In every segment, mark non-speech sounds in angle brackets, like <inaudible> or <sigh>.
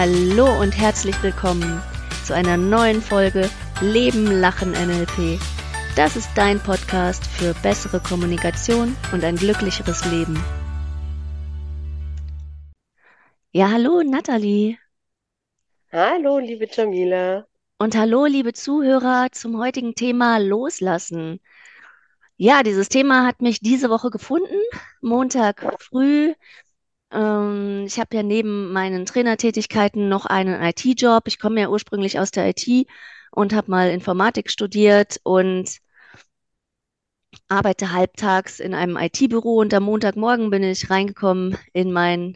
Hallo und herzlich willkommen zu einer neuen Folge Leben, Lachen, NLP. Das ist dein Podcast für bessere Kommunikation und ein glücklicheres Leben. Ja, hallo Nathalie. Hallo, liebe Jamila. Und hallo, liebe Zuhörer, zum heutigen Thema Loslassen. Ja, dieses Thema hat mich diese Woche gefunden, Montag früh. Ähm, ich habe ja neben meinen Trainertätigkeiten noch einen IT-Job. Ich komme ja ursprünglich aus der IT und habe mal Informatik studiert und arbeite halbtags in einem IT-Büro. Und am Montagmorgen bin ich reingekommen in mein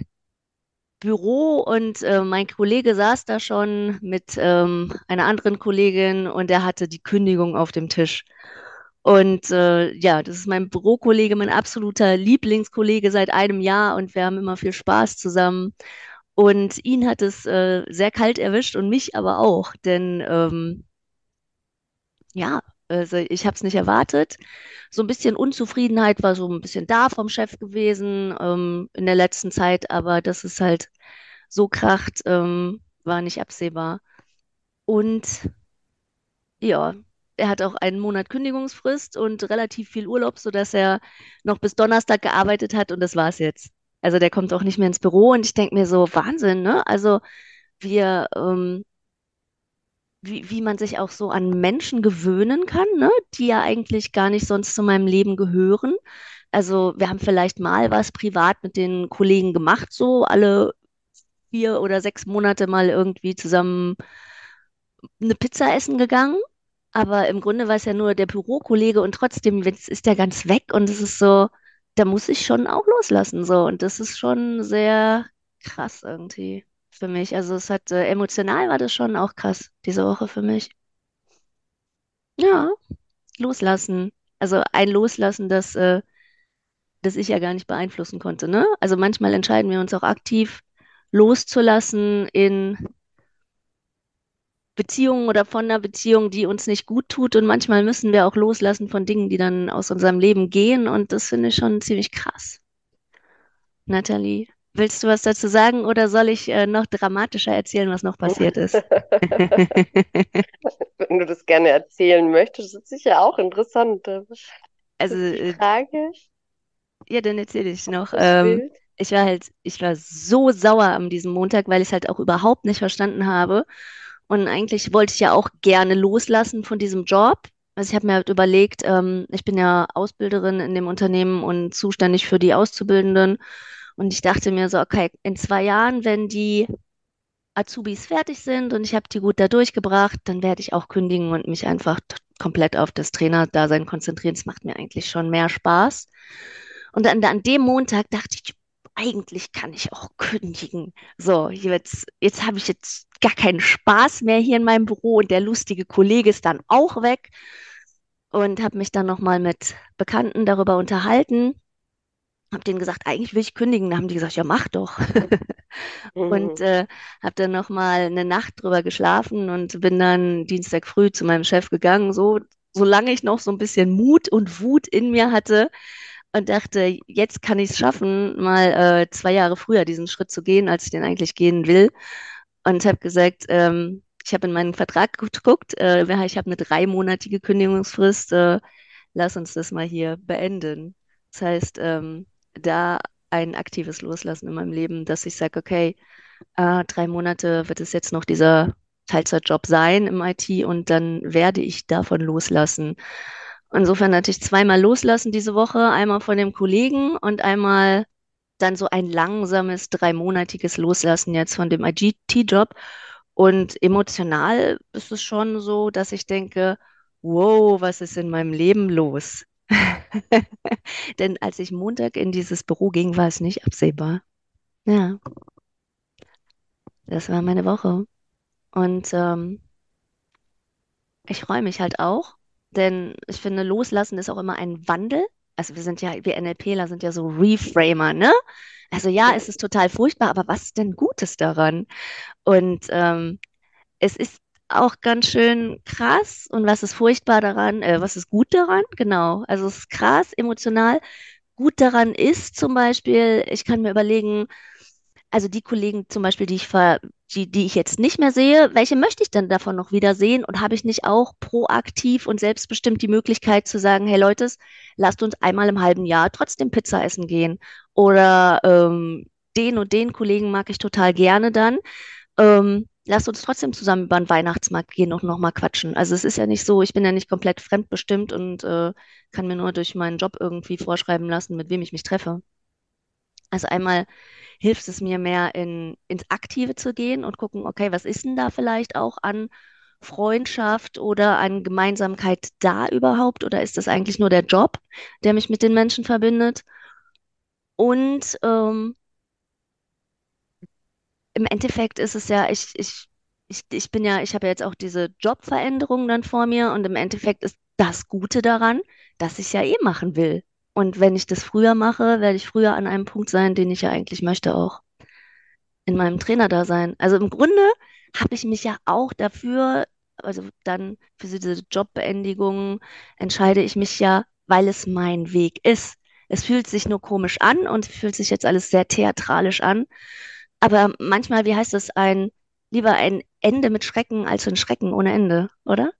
Büro und äh, mein Kollege saß da schon mit ähm, einer anderen Kollegin und er hatte die Kündigung auf dem Tisch. Und äh, ja, das ist mein Bürokollege, mein absoluter Lieblingskollege seit einem Jahr und wir haben immer viel Spaß zusammen. Und ihn hat es äh, sehr kalt erwischt und mich aber auch, denn ähm, ja, also ich habe es nicht erwartet. So ein bisschen Unzufriedenheit war so ein bisschen da vom Chef gewesen ähm, in der letzten Zeit, aber dass es halt so kracht, ähm, war nicht absehbar. Und ja, er hat auch einen Monat Kündigungsfrist und relativ viel Urlaub, sodass er noch bis Donnerstag gearbeitet hat und das war's jetzt. Also der kommt auch nicht mehr ins Büro und ich denke mir so, Wahnsinn, ne? Also wir ähm, wie, wie man sich auch so an Menschen gewöhnen kann, ne? Die ja eigentlich gar nicht sonst zu meinem Leben gehören. Also wir haben vielleicht mal was privat mit den Kollegen gemacht, so alle vier oder sechs Monate mal irgendwie zusammen eine Pizza essen gegangen. Aber im Grunde war es ja nur der Bürokollege und trotzdem ist der ganz weg und es ist so, da muss ich schon auch loslassen, so. Und das ist schon sehr krass irgendwie für mich. Also es hat äh, emotional war das schon auch krass diese Woche für mich. Ja, loslassen. Also ein Loslassen, das, äh, das ich ja gar nicht beeinflussen konnte, ne? Also manchmal entscheiden wir uns auch aktiv loszulassen in Beziehungen oder von einer Beziehung, die uns nicht gut tut. Und manchmal müssen wir auch loslassen von Dingen, die dann aus unserem Leben gehen. Und das finde ich schon ziemlich krass. Nathalie, willst du was dazu sagen oder soll ich äh, noch dramatischer erzählen, was noch passiert ist? <laughs> Wenn du das gerne erzählen möchtest, ist sicher auch interessant. Also, äh, Frage, ja, dann erzähle ich noch. Ähm, ich war halt, ich war so sauer an diesem Montag, weil ich es halt auch überhaupt nicht verstanden habe. Und eigentlich wollte ich ja auch gerne loslassen von diesem Job. Also ich habe mir halt überlegt, ähm, ich bin ja Ausbilderin in dem Unternehmen und zuständig für die Auszubildenden. Und ich dachte mir so, okay, in zwei Jahren, wenn die Azubis fertig sind und ich habe die gut da durchgebracht, dann werde ich auch kündigen und mich einfach komplett auf das Trainerdasein konzentrieren. Es macht mir eigentlich schon mehr Spaß. Und dann an dem Montag dachte ich, eigentlich kann ich auch kündigen. So, jetzt, jetzt habe ich jetzt gar keinen Spaß mehr hier in meinem Büro und der lustige Kollege ist dann auch weg und habe mich dann nochmal mit Bekannten darüber unterhalten. Habe denen gesagt, eigentlich will ich kündigen. Da haben die gesagt, ja, mach doch. <laughs> Und Mhm. äh, habe dann nochmal eine Nacht drüber geschlafen und bin dann Dienstag früh zu meinem Chef gegangen, so solange ich noch so ein bisschen Mut und Wut in mir hatte und dachte, jetzt kann ich es schaffen, mal äh, zwei Jahre früher diesen Schritt zu gehen, als ich den eigentlich gehen will. Und habe gesagt, ähm, ich habe in meinen Vertrag geguckt, äh, ich habe eine dreimonatige Kündigungsfrist, äh, lass uns das mal hier beenden. Das heißt, ähm, da ein aktives Loslassen in meinem Leben, dass ich sage, okay, äh, drei Monate wird es jetzt noch dieser Teilzeitjob sein im IT und dann werde ich davon loslassen. Insofern hatte ich zweimal loslassen diese Woche, einmal von dem Kollegen und einmal dann so ein langsames, dreimonatiges Loslassen jetzt von dem IGT-Job. Und emotional ist es schon so, dass ich denke, wow, was ist in meinem Leben los? <laughs> Denn als ich Montag in dieses Büro ging, war es nicht absehbar. Ja, das war meine Woche. Und ähm, ich freue mich halt auch, denn ich finde, Loslassen ist auch immer ein Wandel. Also wir sind ja, wir NLPler sind ja so Reframer, ne? Also ja, es ist total furchtbar, aber was ist denn Gutes daran? Und ähm, es ist auch ganz schön krass. Und was ist furchtbar daran? Äh, was ist gut daran? Genau. Also es ist krass, emotional. Gut daran ist zum Beispiel, ich kann mir überlegen, also die Kollegen zum Beispiel, die ich ver die, die ich jetzt nicht mehr sehe, welche möchte ich denn davon noch wieder sehen? Und habe ich nicht auch proaktiv und selbstbestimmt die Möglichkeit zu sagen, hey Leute, lasst uns einmal im halben Jahr trotzdem Pizza essen gehen. Oder ähm, den und den Kollegen mag ich total gerne dann. Ähm, lasst uns trotzdem zusammen über den Weihnachtsmarkt gehen und nochmal quatschen. Also es ist ja nicht so, ich bin ja nicht komplett fremdbestimmt und äh, kann mir nur durch meinen Job irgendwie vorschreiben lassen, mit wem ich mich treffe. Also einmal hilft es mir mehr in, ins Aktive zu gehen und gucken, okay, was ist denn da vielleicht auch an Freundschaft oder an Gemeinsamkeit da überhaupt? Oder ist das eigentlich nur der Job, der mich mit den Menschen verbindet? Und ähm, im Endeffekt ist es ja, ich, ich, ich, ich bin ja, ich habe ja jetzt auch diese Jobveränderung dann vor mir und im Endeffekt ist das Gute daran, dass ich ja eh machen will. Und wenn ich das früher mache, werde ich früher an einem Punkt sein, den ich ja eigentlich möchte auch in meinem Trainerdasein. Also im Grunde habe ich mich ja auch dafür, also dann für diese Jobbeendigung entscheide ich mich ja, weil es mein Weg ist. Es fühlt sich nur komisch an und fühlt sich jetzt alles sehr theatralisch an. Aber manchmal, wie heißt es, ein lieber ein Ende mit Schrecken als ein Schrecken ohne Ende, oder?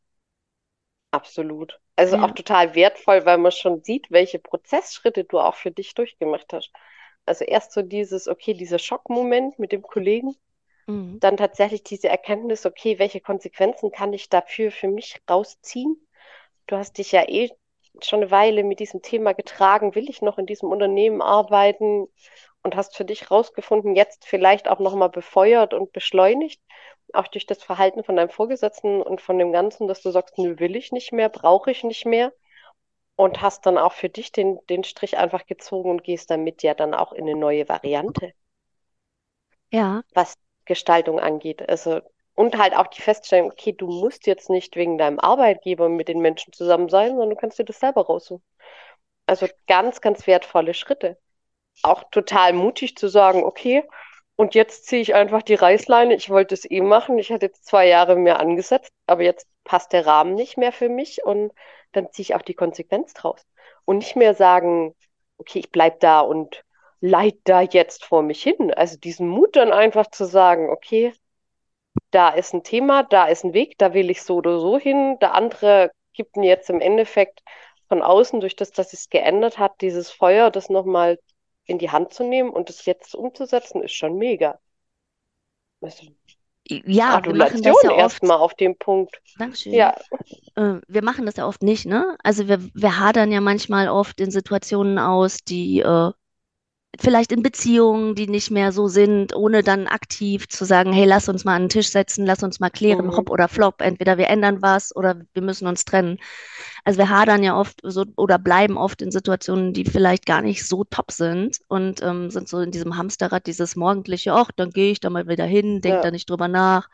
Absolut. Also auch Ja. total wertvoll, weil man schon sieht, welche Prozessschritte du auch für dich durchgemacht hast. Also erst so dieses, okay, dieser Schockmoment mit dem Kollegen, Mhm. dann tatsächlich diese Erkenntnis, okay, welche Konsequenzen kann ich dafür für mich rausziehen? Du hast dich ja eh schon eine Weile mit diesem Thema getragen, will ich noch in diesem Unternehmen arbeiten? Und hast für dich rausgefunden, jetzt vielleicht auch nochmal befeuert und beschleunigt, auch durch das Verhalten von deinem Vorgesetzten und von dem Ganzen, dass du sagst, nö, will ich nicht mehr, brauche ich nicht mehr? Und hast dann auch für dich den, den Strich einfach gezogen und gehst damit ja dann auch in eine neue Variante? Ja, was Gestaltung angeht. Also, und halt auch die Feststellung, okay, du musst jetzt nicht wegen deinem Arbeitgeber mit den Menschen zusammen sein, sondern du kannst dir das selber raussuchen. Also ganz, ganz wertvolle Schritte. Auch total mutig zu sagen, okay, und jetzt ziehe ich einfach die Reißleine. Ich wollte es eh machen. Ich hatte jetzt zwei Jahre mehr angesetzt, aber jetzt passt der Rahmen nicht mehr für mich und dann ziehe ich auch die Konsequenz draus. Und nicht mehr sagen, okay, ich bleib da und leid da jetzt vor mich hin. Also diesen Mut dann einfach zu sagen, okay, da ist ein Thema, da ist ein Weg, da will ich so oder so hin. Der andere gibt mir jetzt im Endeffekt von außen, durch das, dass es geändert hat, dieses Feuer, das nochmal in die Hand zu nehmen und das jetzt umzusetzen, ist schon mega. Also ja, wir machen das ja oft. erstmal auf dem Punkt. Dankeschön. Ja, Äh, wir machen das ja oft nicht, ne? Also wir, wir hadern ja manchmal oft in Situationen aus, die äh, vielleicht in Beziehungen, die nicht mehr so sind, ohne dann aktiv zu sagen, hey, lass uns mal an den Tisch setzen, lass uns mal klären, mhm. hopp oder flop, entweder wir ändern was oder wir müssen uns trennen. Also wir hadern ja oft so oder bleiben oft in Situationen, die vielleicht gar nicht so top sind und ähm, sind so in diesem Hamsterrad, dieses morgendliche, ach, dann gehe ich da mal wieder hin, denk Ja, da nicht drüber nach,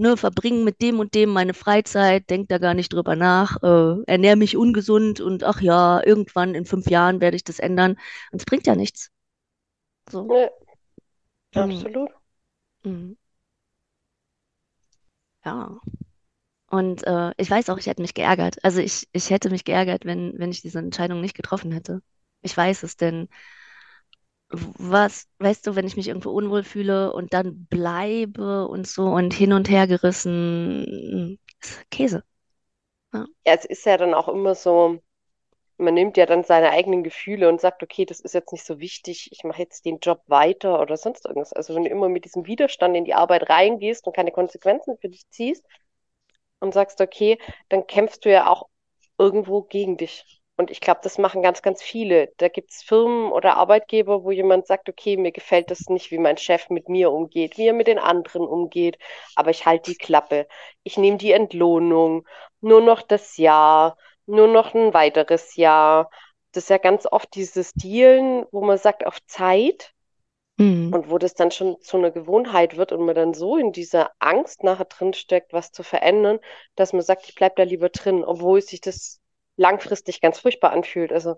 ne, verbringe mit dem und dem meine Freizeit, denk da gar nicht drüber nach, äh, ernähre mich ungesund und ach ja, irgendwann in fünf Jahren werde ich das ändern. Und es bringt ja nichts. So. ne, Mm, absolut. mm, ja. Und äh, ich weiß auch, ich hätte mich geärgert. Also ich, ich hätte mich geärgert, wenn, wenn ich diese Entscheidung nicht getroffen hätte. Ich weiß es, denn was, weißt du, wenn ich mich irgendwo unwohl fühle und dann bleibe und so und hin und her gerissen, ist Käse. Ja. Ja, es ist ja dann auch immer so, man nimmt ja dann seine eigenen Gefühle und sagt, okay, das ist jetzt nicht so wichtig, ich mache jetzt den Job weiter oder sonst irgendwas. Also wenn du immer mit diesem Widerstand in die Arbeit reingehst und keine Konsequenzen für dich ziehst und sagst, okay, dann kämpfst du ja auch irgendwo gegen dich. Und ich glaube, das machen ganz, ganz viele. Da gibt es Firmen oder Arbeitgeber, wo jemand sagt, okay, mir gefällt das nicht, wie mein Chef mit mir umgeht, wie er mit den anderen umgeht, aber ich halte die Klappe. Ich nehme die Entlohnung, nur noch das Jahr, nur noch ein weiteres Jahr. Das ist ja ganz oft dieses Dealen, wo man sagt, auf Zeit. Hm. Und wo das dann schon zu einer Gewohnheit wird und man dann so in dieser Angst nachher drin steckt, was zu verändern, dass man sagt, ich bleib da lieber drin, obwohl sich das langfristig ganz furchtbar anfühlt. Also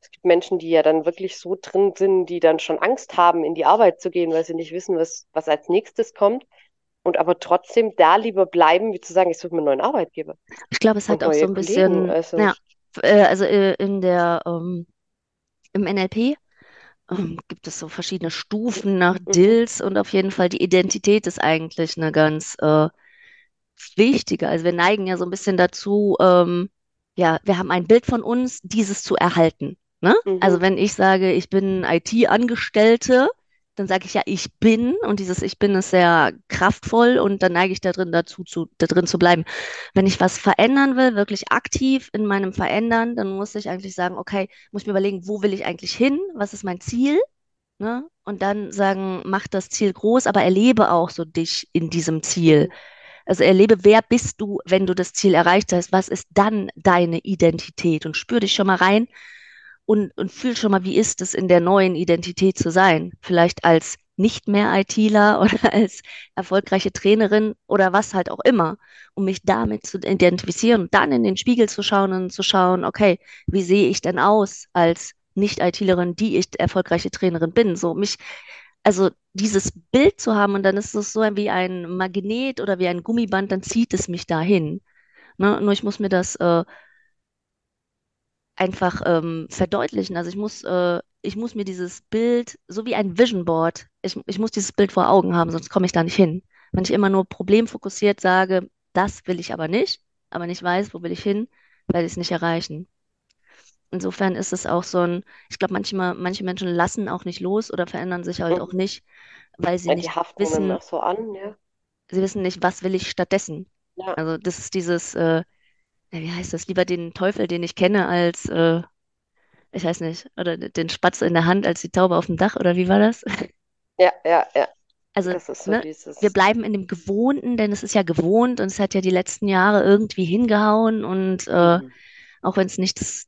es gibt Menschen, die ja dann wirklich so drin sind, die dann schon Angst haben, in die Arbeit zu gehen, weil sie nicht wissen, was, was als nächstes kommt. Und aber trotzdem da lieber bleiben, wie zu sagen, ich suche mir einen neuen Arbeitgeber Ich glaube, es hat auch so ein Kollegen. bisschen, Also, ja, äh, also äh, in der, ähm, im NLP ähm, gibt es so verschiedene Stufen nach Mhm. DILS und auf jeden Fall die Identität ist eigentlich eine ganz äh, wichtige. Also wir neigen ja so ein bisschen dazu, ähm, ja, wir haben ein Bild von uns, dieses zu erhalten. Ne? Also Mhm. wenn ich sage, ich bin IT-Angestellte, dann sage ich ja, ich bin und dieses Ich bin ist sehr kraftvoll und dann neige ich da drin dazu, zu, da drin zu bleiben. Wenn ich was verändern will, wirklich aktiv in meinem Verändern, dann muss ich eigentlich sagen, okay, muss ich mir überlegen, wo will ich eigentlich hin? Was ist mein Ziel? Ne? Und dann sagen, mach das Ziel groß, aber erlebe auch so dich in diesem Ziel. Mhm. Also erlebe, wer bist du, wenn du das Ziel erreicht hast? Was ist dann deine Identität? Und spür dich schon mal rein und, und fühl schon mal, wie ist es in der neuen Identität zu sein? Vielleicht als nicht mehr ITler <laughs> oder als erfolgreiche Trainerin oder was halt auch immer, um mich damit zu identifizieren und dann in den Spiegel zu schauen und zu schauen, okay, wie sehe ich denn aus als Nicht-ITlerin, die ich erfolgreiche Trainerin bin? So mich also dieses Bild zu haben und dann ist es so wie ein Magnet oder wie ein Gummiband, dann zieht es mich dahin. Ne? Nur ich muss mir das äh, einfach ähm, verdeutlichen. Also ich muss, äh, ich muss mir dieses Bild, so wie ein Vision Board, ich, ich muss dieses Bild vor Augen haben, sonst komme ich da nicht hin. Wenn ich immer nur problemfokussiert sage, das will ich aber nicht, aber nicht weiß, wo will ich hin, werde ich es nicht erreichen. Insofern ist es auch so ein, ich glaube, manchmal, manche Menschen lassen auch nicht los oder verändern sich halt auch Mhm. nicht, weil sie die nicht wissen, auch so an, ja. sie wissen nicht, was will ich stattdessen. Ja, Also das ist dieses, äh, wie heißt das, lieber den Teufel, den ich kenne, als, äh, ich weiß nicht, oder den Spatz in der Hand als die Taube auf dem Dach, oder wie war das? ja, ja, ja. Also, so ne, wir dieses. bleiben in dem Gewohnten, denn es ist ja gewohnt und es hat ja die letzten Jahre irgendwie hingehauen und äh, Mhm. auch wenn es nicht das,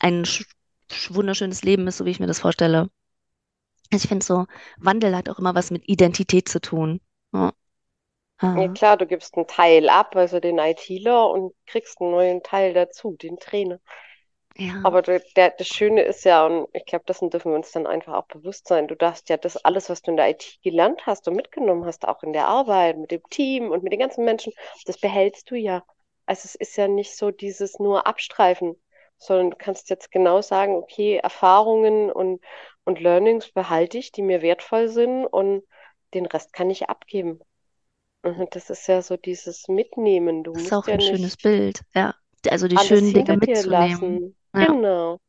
ein sch sch- wunderschönes Leben ist, so wie ich mir das vorstelle. Also ich finde so, Wandel hat auch immer was mit Identität zu tun. Ja, Ja ah, klar, du gibst einen Teil ab, also den ITler, und kriegst einen neuen Teil dazu, den Trainer. ja, Aber der, der, das Schöne ist ja, und ich glaube, dessen dürfen wir uns dann einfach auch bewusst sein, du darfst ja das alles, was du in der IT gelernt hast und mitgenommen hast, auch in der Arbeit, mit dem Team und mit den ganzen Menschen, das behältst du ja. Also es ist ja nicht so dieses nur Abstreifen, sondern du kannst jetzt genau sagen, okay, Erfahrungen und, und Learnings behalte ich, die mir wertvoll sind und den Rest kann ich abgeben. Und das ist ja so dieses Mitnehmen. Du das ist auch ja ein schönes Bild. Ja, also die schönen Dinge mitzunehmen. Ja, Genau.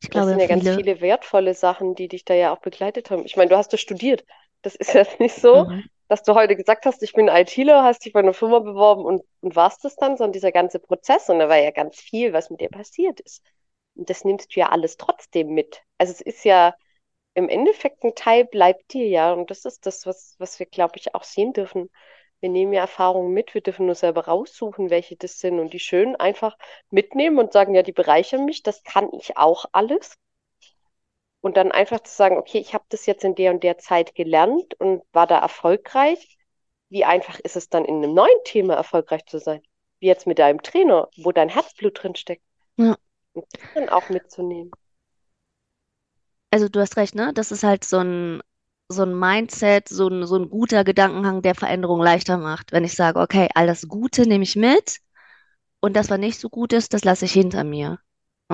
ich Es glaube, sind ja ganz viele. viele wertvolle Sachen, die dich da ja auch begleitet haben. Ich meine, du hast das studiert. Das ist jetzt <laughs> nicht so, Mhm. Dass du heute gesagt hast, ich bin ITler, hast dich bei einer Firma beworben und, und warst das dann, sondern dieser ganze Prozess. Und da war ja ganz viel, was mit dir passiert ist. Und das nimmst du ja alles trotzdem mit. Also es ist ja im Endeffekt ein Teil bleibt dir ja. Und das ist das, was, was wir, glaube ich, auch sehen dürfen. Wir nehmen ja Erfahrungen mit, wir dürfen nur selber raussuchen, welche das sind und die schön einfach mitnehmen und sagen, ja, die bereichern mich, das kann ich auch alles. Und dann einfach zu sagen, okay, ich habe das jetzt in der und der Zeit gelernt und war da erfolgreich. Wie einfach ist es dann in einem neuen Thema erfolgreich zu sein? Wie jetzt mit deinem Trainer, wo dein Herzblut drin steckt. Ja. Und das dann auch mitzunehmen. Also du hast recht, ne? Das ist halt so ein, so ein Mindset, so ein, so ein guter Gedankengang, der Veränderung leichter macht. Wenn ich sage, okay, all das Gute nehme ich mit und das, was nicht so gut ist, das lasse ich hinter mir.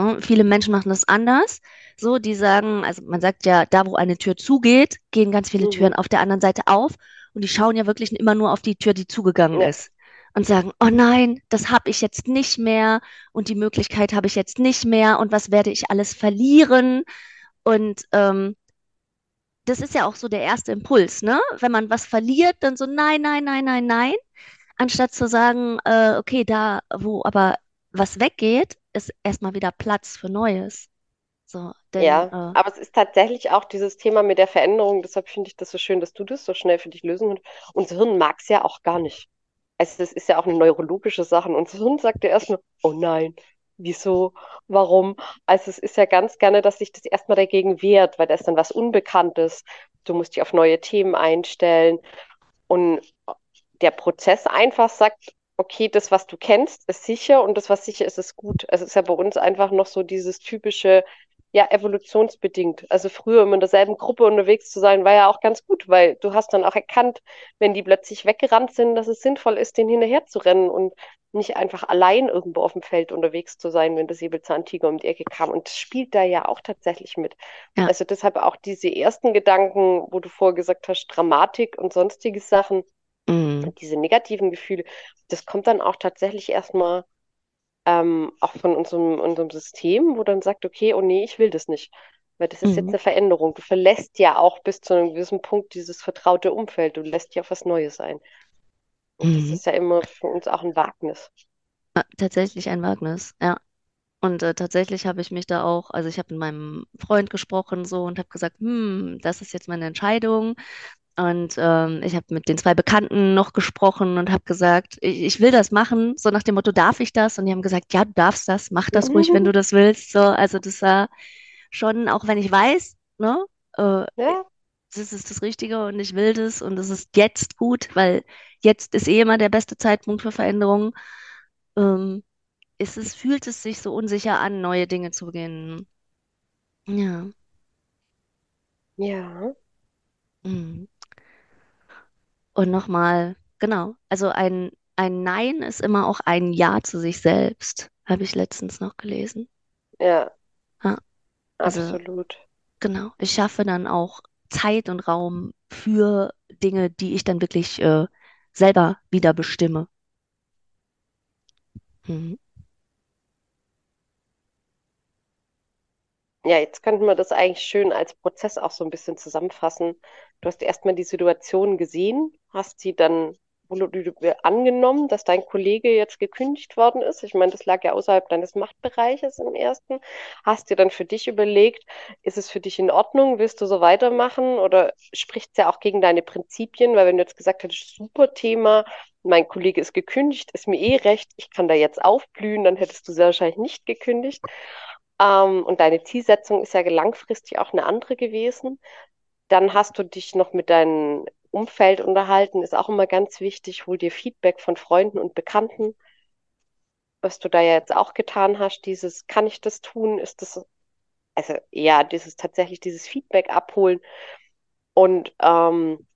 Ja, viele Menschen machen das anders. So, die sagen, also man sagt ja, da wo eine Tür zugeht, gehen ganz viele Mhm. Türen auf der anderen Seite auf und die schauen ja wirklich immer nur auf die Tür, die zugegangen Ja, ist. Und sagen, oh nein, das habe ich jetzt nicht mehr und die Möglichkeit habe ich jetzt nicht mehr und was werde ich alles verlieren? Und ähm, das ist ja auch so der erste Impuls, ne? Wenn man was verliert, dann so nein, nein, nein, nein, nein, anstatt zu sagen, äh, okay, da, wo aber was weggeht, ist erstmal wieder Platz für Neues. So, denn ja. äh, Aber es ist tatsächlich auch dieses Thema mit der Veränderung. Deshalb finde ich das so schön, dass du das so schnell für dich lösen kannst. Unser Hirn mag es ja auch gar nicht. Also das ist ja auch eine neurologische Sache. Und unser Hirn sagt ja erstmal, oh nein, wieso, warum? Also es ist ja ganz gerne, dass sich das erstmal dagegen wehrt, weil da ist dann was Unbekanntes. Du musst dich auf neue Themen einstellen. Und der Prozess einfach sagt, okay, das, was du kennst, ist sicher und das, was sicher ist, ist gut. Also es ist ja bei uns einfach noch so dieses typische, ja, evolutionsbedingt. Also früher immer in derselben Gruppe unterwegs zu sein, war ja auch ganz gut, weil du hast dann auch erkannt, wenn die plötzlich weggerannt sind, dass es sinnvoll ist, denen hinterher zu rennen. Und nicht einfach allein irgendwo auf dem Feld unterwegs zu sein, wenn das Säbelzahntiger um die Ecke kam. Und das spielt da ja auch tatsächlich mit. Ja. Also deshalb auch diese ersten Gedanken, wo du vorher gesagt hast, Dramatik und sonstige Sachen, Mhm. diese negativen Gefühle, das kommt dann auch tatsächlich erstmal ähm, auch von unserem, unserem System, wo dann sagt, okay, oh nee, ich will das nicht. Weil das ist jetzt Mhm. eine Veränderung. Du verlässt ja auch bis zu einem gewissen Punkt dieses vertraute Umfeld. Du lässt ja auf was Neues ein. Und das Mhm. ist ja immer für uns auch ein Wagnis. Ah, Tatsächlich ein Wagnis, ja. Und äh, tatsächlich habe ich mich da auch, also ich habe mit meinem Freund gesprochen so und habe gesagt, hm, das ist jetzt meine Entscheidung. Und ähm, ich habe mit den zwei Bekannten noch gesprochen und habe gesagt, ich, ich will das machen, so nach dem Motto, darf ich das? Und die haben gesagt, ja, du darfst das, mach das ruhig, wenn du <laughs> das willst. So, also das war schon, auch wenn ich weiß, ne, äh, Ja, das ist das Richtige und ich will das und es ist jetzt gut, weil jetzt ist eh immer der beste Zeitpunkt für Veränderungen. Ähm, ist es, fühlt es sich so unsicher an, neue Dinge zu beginnen. Ja. ja, Mhm. Und nochmal, genau, also ein, ein Nein ist immer auch ein Ja zu sich selbst, habe ich letztens noch gelesen. ja, Ja, also absolut. genau, ich schaffe dann auch Zeit und Raum für Dinge, die ich dann wirklich äh, selber wieder bestimme. Mhm. Ja, jetzt könnten wir das eigentlich schön als Prozess auch so ein bisschen zusammenfassen. Du hast erstmal die Situation gesehen, hast sie dann angenommen, dass dein Kollege jetzt gekündigt worden ist. Ich meine, das lag ja außerhalb deines Machtbereiches im ersten. Hast dir dann für dich überlegt, ist es für dich in Ordnung? Willst du so weitermachen? Oder spricht es ja auch gegen deine Prinzipien? Weil wenn du jetzt gesagt hättest, super Thema, mein Kollege ist gekündigt, ist mir eh recht, ich kann da jetzt aufblühen, dann hättest du sehr wahrscheinlich nicht gekündigt. Ähm, und deine Zielsetzung ist ja langfristig auch eine andere gewesen. Dann hast du dich noch mit deinem Umfeld unterhalten, ist auch immer ganz wichtig. Hol dir Feedback von Freunden und Bekannten, was du da ja jetzt auch getan hast. Dieses, kann ich das tun? Ist das, also ja, dieses tatsächlich dieses Feedback abholen. Und ähm,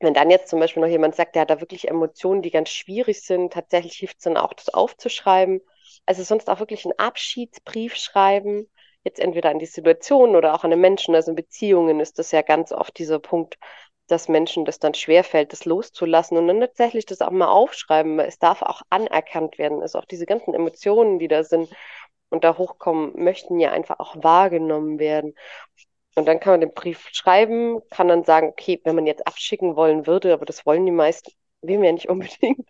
wenn dann jetzt zum Beispiel noch jemand sagt, der hat da wirklich Emotionen, die ganz schwierig sind, tatsächlich hilft es dann auch, das aufzuschreiben. Also sonst auch wirklich einen Abschiedsbrief schreiben, jetzt entweder an die Situation oder auch an den Menschen. Also in Beziehungen ist das ja ganz oft dieser Punkt, dass Menschen das dann schwerfällt, das loszulassen und dann tatsächlich das auch mal aufschreiben. Es darf auch anerkannt werden. Also auch diese ganzen Emotionen, die da sind und da hochkommen, möchten ja einfach auch wahrgenommen werden. Und dann kann man den Brief schreiben, kann dann sagen, okay, wenn man jetzt abschicken wollen würde, aber das wollen die meisten, will mir ja nicht <laughs> unbedingt,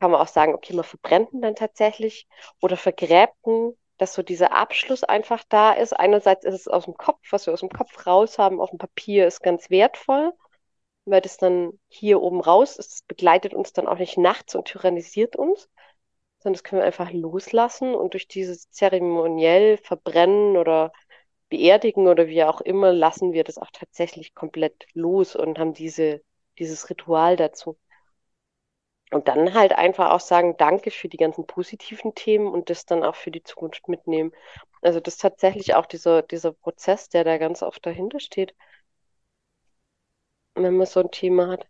kann man auch sagen, okay, man verbrennt ihn dann tatsächlich oder vergräbt ihn, dass so dieser Abschluss einfach da ist. Einerseits ist es aus dem Kopf, was wir aus dem Kopf raus haben, auf dem Papier ist ganz wertvoll, weil das dann hier oben raus ist. Begleitet uns dann auch nicht nachts und tyrannisiert uns, sondern das können wir einfach loslassen und durch dieses zeremoniell verbrennen oder beerdigen oder wie auch immer, lassen wir das auch tatsächlich komplett los und haben diese, dieses Ritual dazu. Und dann halt einfach auch sagen, danke für die ganzen positiven Themen und das dann auch für die Zukunft mitnehmen. Also das ist tatsächlich auch dieser, dieser Prozess, der da ganz oft dahinter steht, wenn man so ein Thema hat.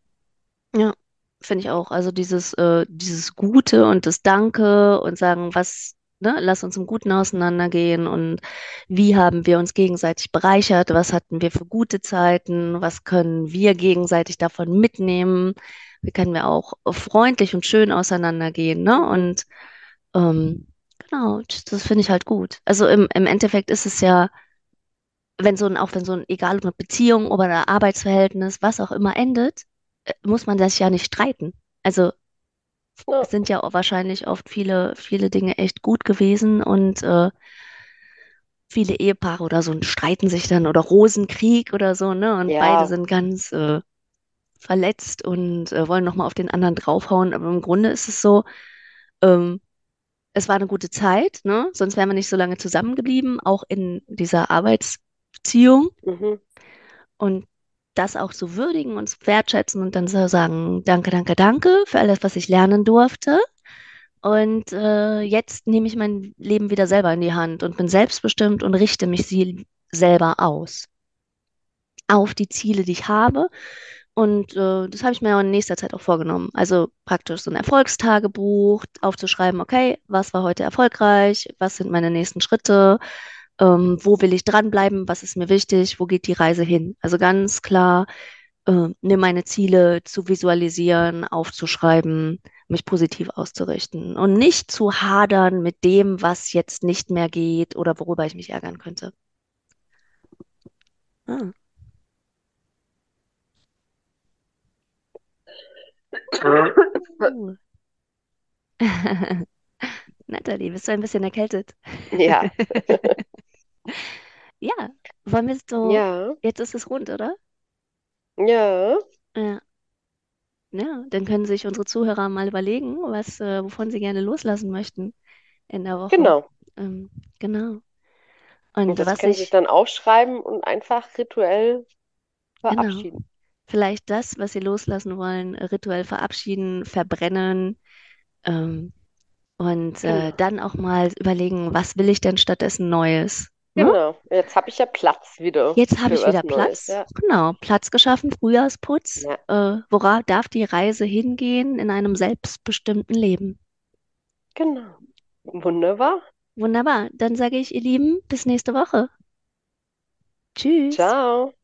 Ja, finde ich auch. Also dieses, äh, dieses Gute und das Danke und sagen, was, ne, lass uns im Guten auseinandergehen und wie haben wir uns gegenseitig bereichert, was hatten wir für gute Zeiten, was können wir gegenseitig davon mitnehmen, wie können wir auch freundlich und schön auseinandergehen, ne? Und ähm, genau, das das finde ich halt gut. Also im, im Endeffekt ist es ja, wenn so ein, auch wenn so ein, egal ob eine Beziehung oder ein Arbeitsverhältnis, was auch immer endet, äh, muss man sich ja nicht streiten. Also Ja, es sind ja wahrscheinlich oft viele, viele Dinge echt gut gewesen und äh, viele Ehepaare oder so streiten sich dann oder Rosenkrieg oder so, ne? Und beide ja, sind ganz äh, verletzt und äh, wollen nochmal auf den anderen draufhauen. Aber im Grunde ist es so, ähm, es war eine gute Zeit, ne? Sonst wären wir nicht so lange zusammengeblieben, auch in dieser Arbeitsbeziehung. mhm. Und das auch zu würdigen und zu wertschätzen und dann so sagen, danke, danke, danke für alles, was ich lernen durfte. Und äh, jetzt nehme ich mein Leben wieder selber in die Hand und bin selbstbestimmt und richte mich selber aus auf die Ziele, die ich habe Und äh, das habe ich mir in nächster Zeit auch vorgenommen. Also praktisch so ein Erfolgstagebuch aufzuschreiben, okay, was war heute erfolgreich, was sind meine nächsten Schritte, ähm, wo will ich dranbleiben, was ist mir wichtig, wo geht die Reise hin. Also ganz klar, äh, mir meine Ziele zu visualisieren, aufzuschreiben, mich positiv auszurichten und nicht zu hadern mit dem, was jetzt nicht mehr geht oder worüber ich mich ärgern könnte. Ah. Uh. <laughs> Natalie, bist du ein bisschen erkältet? Ja, <laughs> Ja, wollen wir so, ja, jetzt ist es rund, oder? ja, Ja, ja, dann können sich unsere Zuhörer mal überlegen, was, äh, wovon sie gerne loslassen möchten in der Woche. genau. Ähm, genau. Und Und das was können Sie sich ich, dann aufschreiben und einfach rituell genau, verabschieden. Vielleicht das, was sie loslassen wollen, rituell verabschieden, verbrennen, ähm, und äh, Genau. dann auch mal überlegen, was will ich denn stattdessen Neues? Ne? Genau. Jetzt habe ich ja Platz wieder Jetzt habe ich wieder was Neues. Platz. Ja, Genau, Platz geschaffen, Frühjahrsputz. ja, Äh, worauf darf die Reise hingehen in einem selbstbestimmten Leben? genau. Wunderbar. Wunderbar. Dann sage ich, ihr Lieben, bis nächste Woche. Tschüss. Ciao.